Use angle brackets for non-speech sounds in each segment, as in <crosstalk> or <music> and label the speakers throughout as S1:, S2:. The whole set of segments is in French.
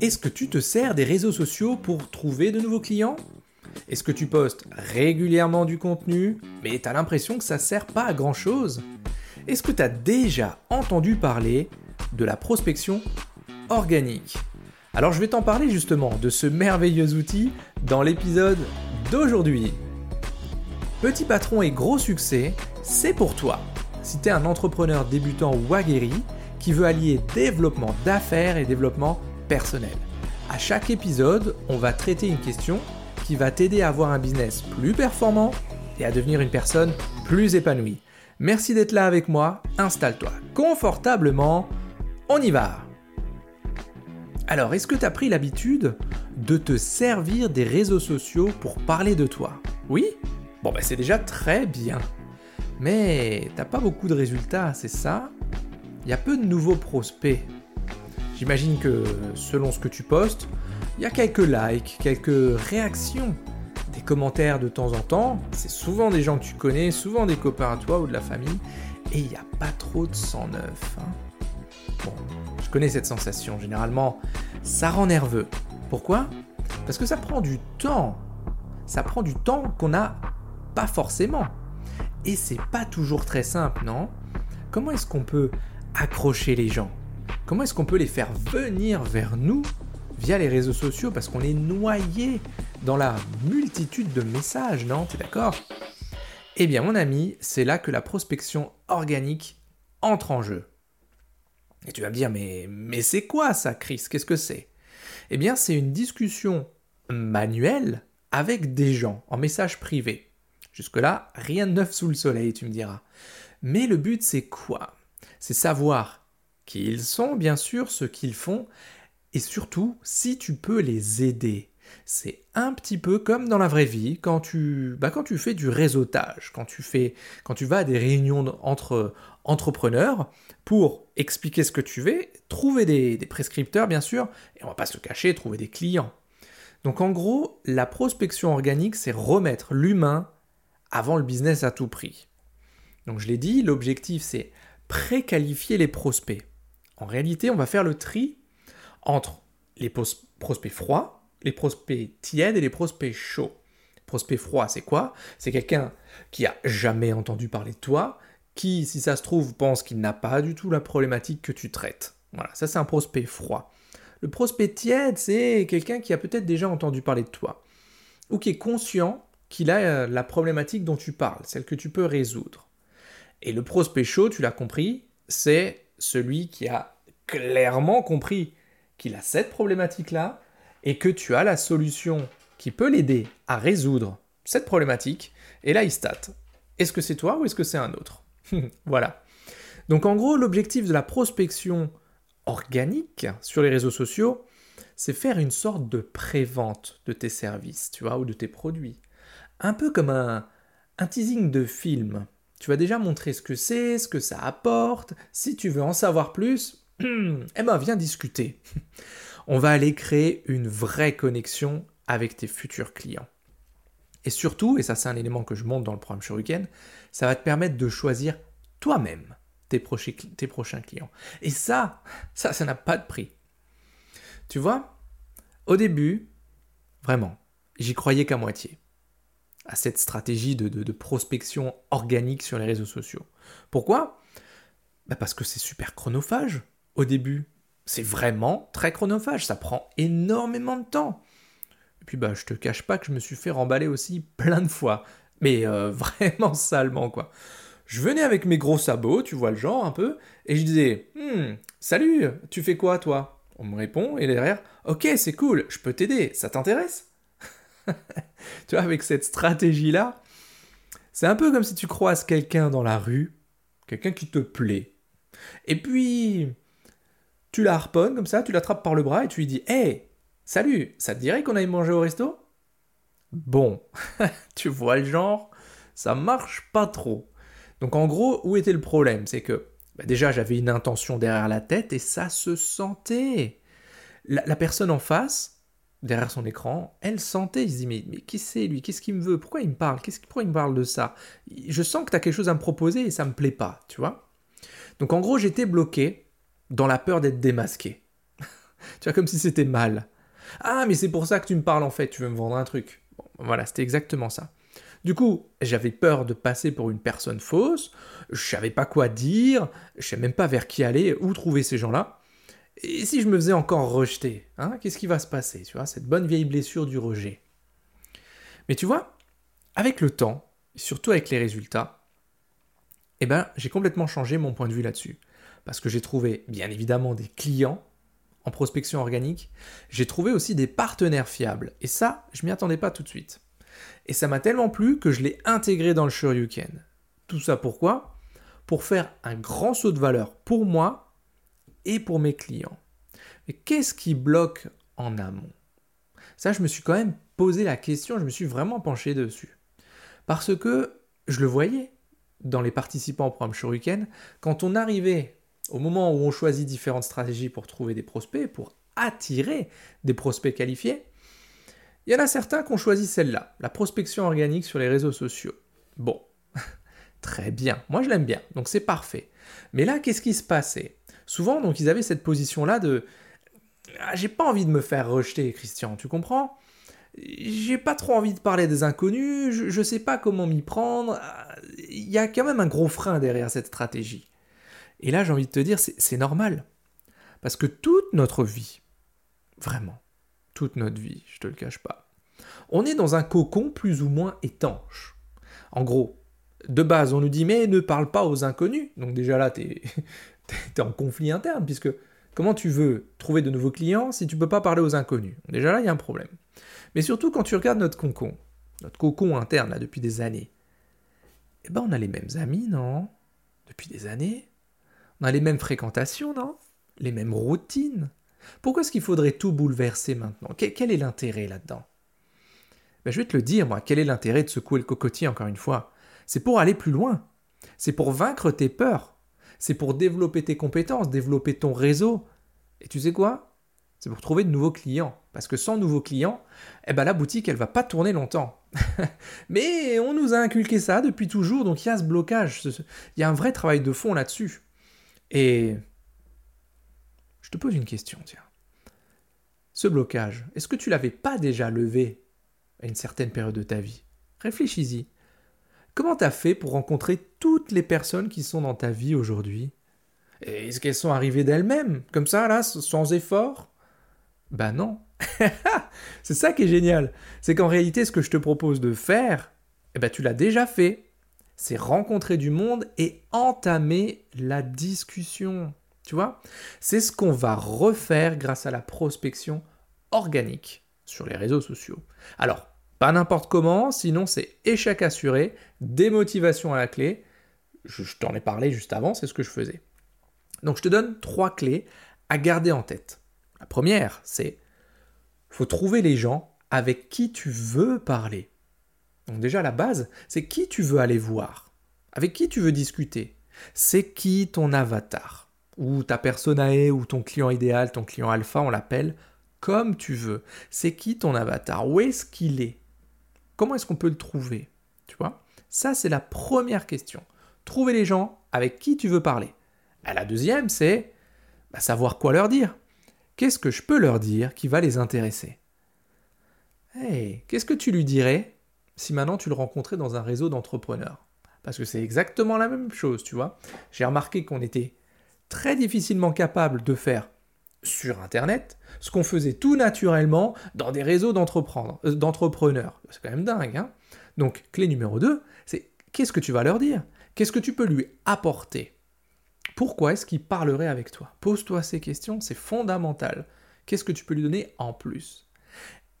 S1: Est-ce que tu te sers des réseaux sociaux pour trouver de nouveaux clients? Est-ce que tu postes régulièrement du contenu, mais t'as l'impression que ça sert pas à grand chose Est-ce que tu as déjà entendu parler de la prospection organique? Alors je vais t'en parler justement de ce merveilleux outil dans l'épisode d'aujourd'hui. Petit patron et gros succès, c'est pour toi. Si tu un entrepreneur débutant ou aguerri qui veut allier développement d'affaires et développement personnel. À chaque épisode, on va traiter une question qui va t'aider à avoir un business plus performant et à devenir une personne plus épanouie. Merci d'être là avec moi, installe-toi confortablement, on y va Alors, est-ce que tu pris l'habitude de te servir des réseaux sociaux pour parler de toi? Oui? Bon, ben c'est déjà très bien. Mais t'as pas beaucoup de résultats, c'est ça? Il y a peu de nouveaux prospects. J'imagine que selon ce que tu postes, il y a quelques likes, quelques réactions, des commentaires de temps en temps. C'est souvent des gens que tu connais, souvent des copains à toi ou de la famille. Et il n'y a pas trop de sang neuf. Hein. Bon, je connais cette sensation. Généralement, ça rend nerveux. Pourquoi? Parce que ça prend du temps. Ça prend du temps qu'on n'a pas forcément. Et c'est pas toujours très simple, non? Comment est-ce qu'on peut accrocher les gens? Comment est-ce qu'on peut les faire venir vers nous via les réseaux sociaux parce qu'on est noyé dans la multitude de messages, non? T'es d'accord? Eh bien mon ami, c'est là que la prospection organique entre en jeu. Et tu vas me dire, mais, mais c'est quoi ça, Chris? Qu'est-ce que c'est? Eh bien, c'est une discussion manuelle avec des gens en message privé. Jusque-là, rien de neuf sous le soleil, tu me diras. Mais le but, c'est quoi? C'est savoir qui ils sont, bien sûr, ce qu'ils font, et surtout, si tu peux les aider. C'est un petit peu comme dans la vraie vie, quand tu, bah, fais du réseautage, quand tu, fais, quand tu vas à des réunions entre entrepreneurs pour expliquer ce que tu veux, trouver des, des prescripteurs, bien sûr, et on va pas se cacher, trouver des clients. Donc en gros, la prospection organique, c'est remettre l'humain avant le business à tout prix. Donc je l'ai dit, l'objectif c'est préqualifier les prospects. En réalité, on va faire le tri entre les prospects froids, les prospects tièdes et les prospects chauds. Prospect froid, c'est quoi? C'est quelqu'un qui a jamais entendu parler de toi, qui, si ça se trouve, pense qu'il n'a pas du tout la problématique que tu traites. Voilà, ça c'est un prospect froid. Le prospect tiède, c'est quelqu'un qui a peut-être déjà entendu parler de toi, ou qui est conscient qu'il a euh, la problématique dont tu parles, celle que tu peux résoudre. Et le prospect chaud, tu l'as compris, c'est celui qui a clairement compris qu'il a cette problématique-là et que tu as la solution qui peut l'aider à résoudre cette problématique. Et là, il state. Est-ce que c'est toi ou est-ce que c'est un autre <laughs> Voilà. Donc en gros, l'objectif de la prospection organique sur les réseaux sociaux, c'est faire une sorte de prévente de tes services, tu vois, ou de tes produits un peu comme un, teasing de film. Tu vas déjà montrer ce que c'est, ce que ça apporte. Si tu veux en savoir plus, <clears throat> eh ben viens discuter. <laughs> On va aller créer une vraie connexion avec tes futurs clients. Et surtout, et ça c'est un élément que je montre dans le programme Shuriken, ça va te permettre de choisir toi-même tes, tes prochains clients. Et ça, ça, ça n'a pas de prix. Tu vois, au début, vraiment, j'y croyais qu'à moitié à cette stratégie de, prospection organique sur les réseaux sociaux. Pourquoi? Bah Parce que c'est super chronophage au début. C'est vraiment très chronophage, ça prend énormément de temps. Et puis bah je te cache pas que je me suis fait remballer aussi plein de fois. Mais euh, <laughs> vraiment salement quoi. Je venais avec mes gros sabots, tu vois le genre un peu, et je disais hmm, Salut, tu fais quoi toi? On me répond, et derrière Ok, c'est cool, je peux t'aider, ça t'intéresse? <laughs> tu vois, avec cette stratégie-là, c'est un peu comme si tu croises quelqu'un dans la rue, quelqu'un qui te plaît. Et puis, tu la harponnes comme ça, tu l'attrapes par le bras et tu lui dis Hé, salut, ça te dirait qu'on aille manger au resto? Bon, <laughs> tu vois le genre, ça marche pas trop. Donc en gros, où était le problème? C'est que bah, déjà j'avais une intention derrière la tête et ça se sentait. la personne en face, derrière son écran, elle sentait, il se dit mais, qui c'est lui? Qu'est-ce qu'il me veut? Pourquoi il me parle? Qu'est-ce Pourquoi il me parle de ça? Je sens que tu as quelque chose à me proposer et ça me plaît pas, tu vois? Donc en gros, j'étais bloqué dans la peur d'être démasqué. <laughs> tu vois, comme si c'était mal. Ah, mais c'est pour ça que tu me parles en fait, tu veux me vendre un truc. voilà, c'était exactement ça. Du coup, j'avais peur de passer pour une personne fausse, je savais pas quoi dire, je savais même pas vers qui aller, où trouver ces gens-là. Et si je me faisais encore rejeter, hein, qu'est-ce qui va se passer, tu vois, cette bonne vieille blessure du rejet? Mais tu vois, avec le temps, surtout avec les résultats, eh ben, j'ai complètement changé mon point de vue là-dessus. Parce que j'ai trouvé, bien évidemment, des clients en prospection organique, j'ai trouvé aussi des partenaires fiables. Et ça, je m'y attendais pas tout de suite. Et ça m'a tellement plu que je l'ai intégré dans le Shoryuken. Tout ça pourquoi? Pour faire un grand saut de valeur pour moi et pour mes clients. Mais qu'est-ce qui bloque en amont? Ça, je me suis quand même posé la question, je me suis vraiment penché dessus. Parce que je le voyais dans les participants au programme Shoryuken, quand on arrivait au moment où on choisit différentes stratégies pour trouver des prospects, pour attirer des prospects qualifiés, il y en a certains qui ont choisi celle-là, la prospection organique sur les réseaux sociaux. Bon, <laughs> très bien, moi je l'aime bien, donc c'est parfait. Mais là, qu'est-ce qui se passait? Souvent, donc ils avaient cette position-là de ah, j'ai pas envie de me faire rejeter, Christian, tu comprends? J'ai pas trop envie de parler des inconnus, je, je sais pas comment m'y prendre. Il y a quand même un gros frein derrière cette stratégie. Et là, j'ai envie de te dire, c'est normal. Parce que toute notre vie, vraiment, toute notre vie, je te le cache pas, on est dans un cocon plus ou moins étanche. En gros, de base, on nous dit, mais ne parle pas aux inconnus. Donc déjà là, tu es, <laughs> en conflit interne, puisque comment tu veux trouver de nouveaux clients si tu peux pas parler aux inconnus? Déjà là, il y a un problème. Mais surtout, quand tu regardes notre cocon, notre cocon interne, là, depuis des années, eh ben, on a les mêmes amis, non? Depuis des années. On a les mêmes fréquentations, non? Les mêmes routines. Pourquoi est-ce qu'il faudrait tout bouleverser maintenant? Quel est l'intérêt là-dedans? Ben, Je vais te le dire, moi, quel est l'intérêt de secouer le cocotier, encore une fois? C'est pour aller plus loin. C'est pour vaincre tes peurs. C'est pour développer tes compétences, développer ton réseau. Et tu sais quoi? C'est pour trouver de nouveaux clients. Parce que sans nouveaux clients, eh ben la boutique, elle va pas tourner longtemps. <laughs> Mais on nous a inculqué ça depuis toujours, donc il y a ce blocage. Il y a un vrai travail de fond là-dessus. Et je te pose une question, tiens. Ce blocage, est-ce que tu l'avais pas déjà levé à une certaine période de ta vie? Réfléchis-y. Comment t'as fait pour rencontrer toutes les personnes qui sont dans ta vie aujourd'hui? Est-ce qu'elles sont arrivées d'elles-mêmes, comme ça, là, sans effort? Ben non. <laughs> c'est ça qui est génial. C'est qu'en réalité, ce que je te propose de faire, eh ben, tu l'as déjà fait c'est rencontrer du monde et entamer la discussion. Tu vois? C'est ce qu'on va refaire grâce à la prospection organique sur les réseaux sociaux. Alors, pas n'importe comment, sinon c'est échec assuré, démotivation à la clé. Je, t'en ai parlé juste avant, c'est ce que je faisais. Donc je te donne trois clés à garder en tête. La première, c'est faut trouver les gens avec qui tu veux parler. Donc déjà la base, c'est qui tu veux aller voir, avec qui tu veux discuter, c'est qui ton avatar, ou ta personae, ou ton client idéal, ton client alpha, on l'appelle, comme tu veux. C'est qui ton avatar, où est-ce qu'il est, comment est-ce qu'on peut le trouver, tu vois? Ça c'est la première question. Trouver les gens avec qui tu veux parler. Et la deuxième, c'est bah, savoir quoi leur dire. Qu'est-ce que je peux leur dire qui va les intéresser? Hey, qu'est-ce que tu lui dirais si maintenant tu le rencontrais dans un réseau d'entrepreneurs? Parce que c'est exactement la même chose, tu vois. J'ai remarqué qu'on était très difficilement capable de faire sur Internet ce qu'on faisait tout naturellement dans des réseaux euh, d'entrepreneurs. C'est quand même dingue. Hein Donc, clé numéro 2, c'est qu'est-ce que tu vas leur dire? Qu'est-ce que tu peux lui apporter? Pourquoi est-ce qu'il parlerait avec toi? Pose-toi ces questions, c'est fondamental. Qu'est-ce que tu peux lui donner en plus?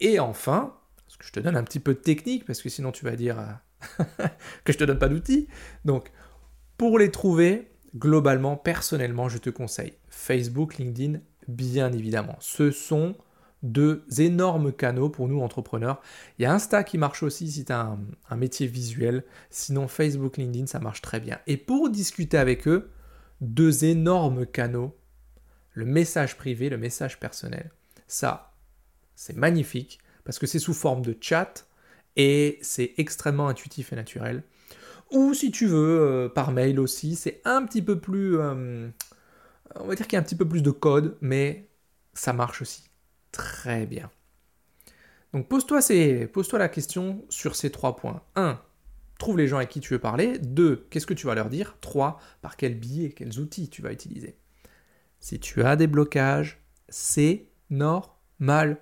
S1: Et enfin, je te donne un petit peu de technique, parce que sinon tu vas dire euh, <laughs> que je te donne pas d'outils. Donc, pour les trouver, globalement, personnellement, je te conseille Facebook, LinkedIn, bien évidemment. Ce sont deux énormes canaux pour nous entrepreneurs. Il y a Insta qui marche aussi si tu as un, métier visuel. Sinon, Facebook, LinkedIn, ça marche très bien. Et pour discuter avec eux, deux énormes canaux. Le message privé, le message personnel. Ça, c'est magnifique parce que c'est sous forme de chat et c'est extrêmement intuitif et naturel. Ou si tu veux, euh, par mail aussi, c'est un petit peu plus... Euh, on va dire qu'il y a un petit peu plus de code, mais ça marche aussi très bien. Donc pose-toi pose la question sur ces trois points. 1. Trouve les gens avec qui tu veux parler. 2. Qu'est-ce que tu vas leur dire 3. Par quel biais, quels outils tu vas utiliser. Si tu as des blocages, c'est normal.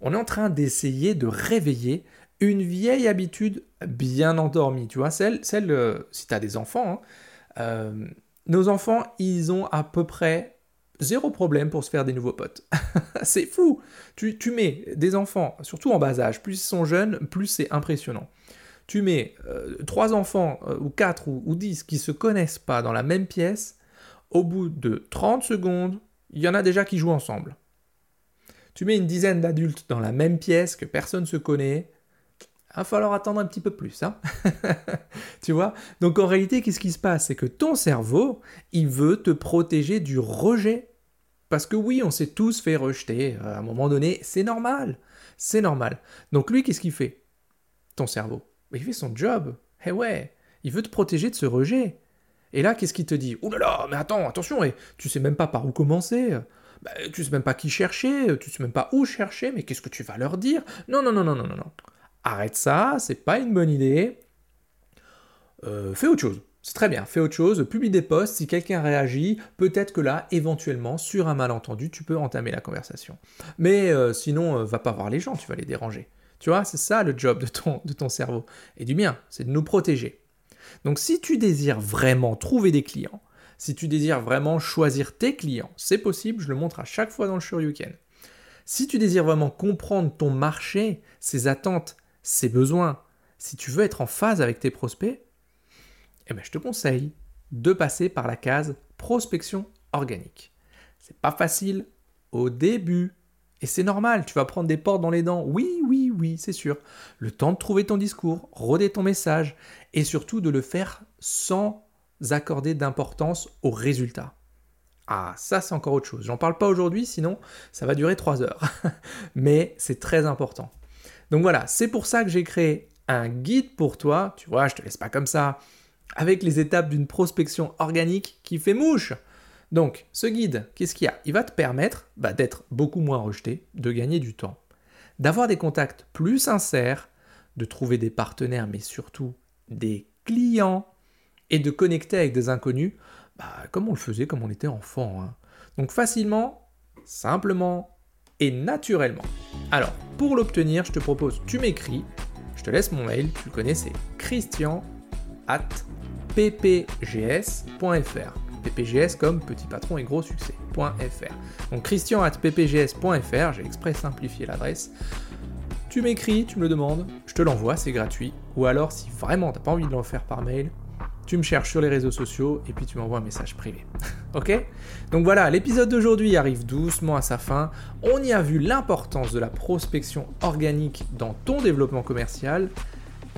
S1: On est en train d'essayer de réveiller une vieille habitude bien endormie. Tu vois, celle, celle euh, si tu as des enfants, hein, euh, nos enfants, ils ont à peu près zéro problème pour se faire des nouveaux potes. <laughs> c'est fou. Tu, mets des enfants, surtout en bas âge, plus ils sont jeunes, plus c'est impressionnant. Tu mets euh, trois enfants, ou quatre, ou, dix, qui se connaissent pas dans la même pièce, au bout de 30 secondes, il y en a déjà qui jouent ensemble. Tu mets une dizaine d'adultes dans la même pièce que personne ne se connaît, va falloir attendre un petit peu plus. Hein <laughs> tu vois? Donc en réalité, qu'est-ce qui se passe? C'est que ton cerveau, il veut te protéger du rejet. Parce que oui, on s'est tous fait rejeter. À un moment donné, c'est normal. C'est normal. Donc lui, qu'est-ce qu'il fait? Ton cerveau. Il fait son job. Eh ouais, il veut te protéger de ce rejet. Et là, qu'est-ce qu'il te dit? Ouh là là, mais attends, attention, et tu sais même pas par où commencer. Bah, tu sais même pas qui chercher, tu sais même pas où chercher, mais qu'est-ce que tu vas leur dire? Non, non, non, non, non, non, non arrête ça, c'est pas une bonne idée, euh, fais autre chose. C'est très bien, fais autre chose, publie des posts, si quelqu'un réagit, peut-être que là, éventuellement, sur un malentendu, tu peux entamer la conversation. Mais euh, sinon, euh, va pas voir les gens, tu vas les déranger. Tu vois, c'est ça le job de ton, cerveau. Et du mien, c'est de nous protéger. Donc si tu désires vraiment trouver des clients, si tu désires vraiment choisir tes clients, c'est possible, je le montre à chaque fois dans le Shoryuken. Si tu désires vraiment comprendre ton marché, ses attentes, ses besoins, si tu veux être en phase avec tes prospects, eh ben, je te conseille de passer par la case prospection organique. C'est pas facile au début. Et c'est normal, tu vas prendre des portes dans les dents. Oui, oui, oui, c'est sûr. Le temps de trouver ton discours, roder ton message et surtout de le faire sans accorder d'importance au résultat. Ah, ça c'est encore autre chose. J'en parle pas aujourd'hui, sinon ça va durer trois heures. <laughs> Mais c'est très important. Donc voilà, c'est pour ça que j'ai créé un guide pour toi. Tu vois, je te laisse pas comme ça. Avec les étapes d'une prospection organique qui fait mouche. Donc, ce guide, qu'est-ce qu'il y a? Il va te permettre bah, d'être beaucoup moins rejeté, de gagner du temps, d'avoir des contacts plus sincères, de trouver des partenaires, mais surtout des clients, et de connecter avec des inconnus, bah, comme on le faisait comme on était enfant. Hein. Donc facilement, simplement et naturellement. Alors, pour l'obtenir, je te propose, tu m'écris, je te laisse mon mail, tu le connais, c'est christian at ppgs.fr. PPGS comme petit patron et gros succès.fr. Donc christian at ppgs.fr, j'ai exprès simplifié l'adresse. Tu m'écris, tu me le demandes, je te l'envoie, c'est gratuit. Ou alors, si vraiment t'as pas envie de l'en faire par mail, tu me cherches sur les réseaux sociaux et puis tu m'envoies un message privé. <laughs> ok? Donc voilà, l'épisode d'aujourd'hui arrive doucement à sa fin. On y a vu l'importance de la prospection organique dans ton développement commercial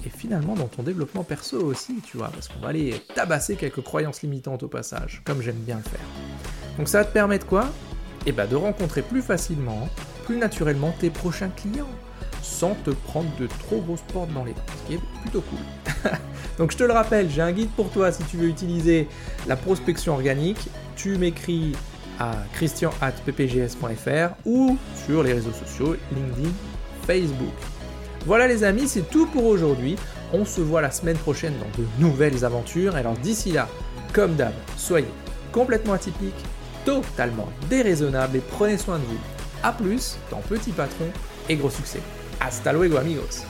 S1: et finalement dans ton développement perso aussi, tu vois, parce qu'on va aller tabasser quelques croyances limitantes au passage, comme j'aime bien le faire. Donc ça va te permettre quoi? Eh ben de rencontrer plus facilement, plus naturellement tes prochains clients sans te prendre de trop grosses portes dans les dents, ce qui est plutôt cool. <laughs> Donc je te le rappelle, j'ai un guide pour toi si tu veux utiliser la prospection organique. Tu m'écris à christian.ppgs.fr ou sur les réseaux sociaux, LinkedIn, Facebook. Voilà les amis, c'est tout pour aujourd'hui. On se voit la semaine prochaine dans de nouvelles aventures. Alors d'ici là, comme d'hab, soyez complètement atypique, totalement déraisonnable et prenez soin de vous. A plus dans Petit Patron et gros succès. Hasta luego amigos.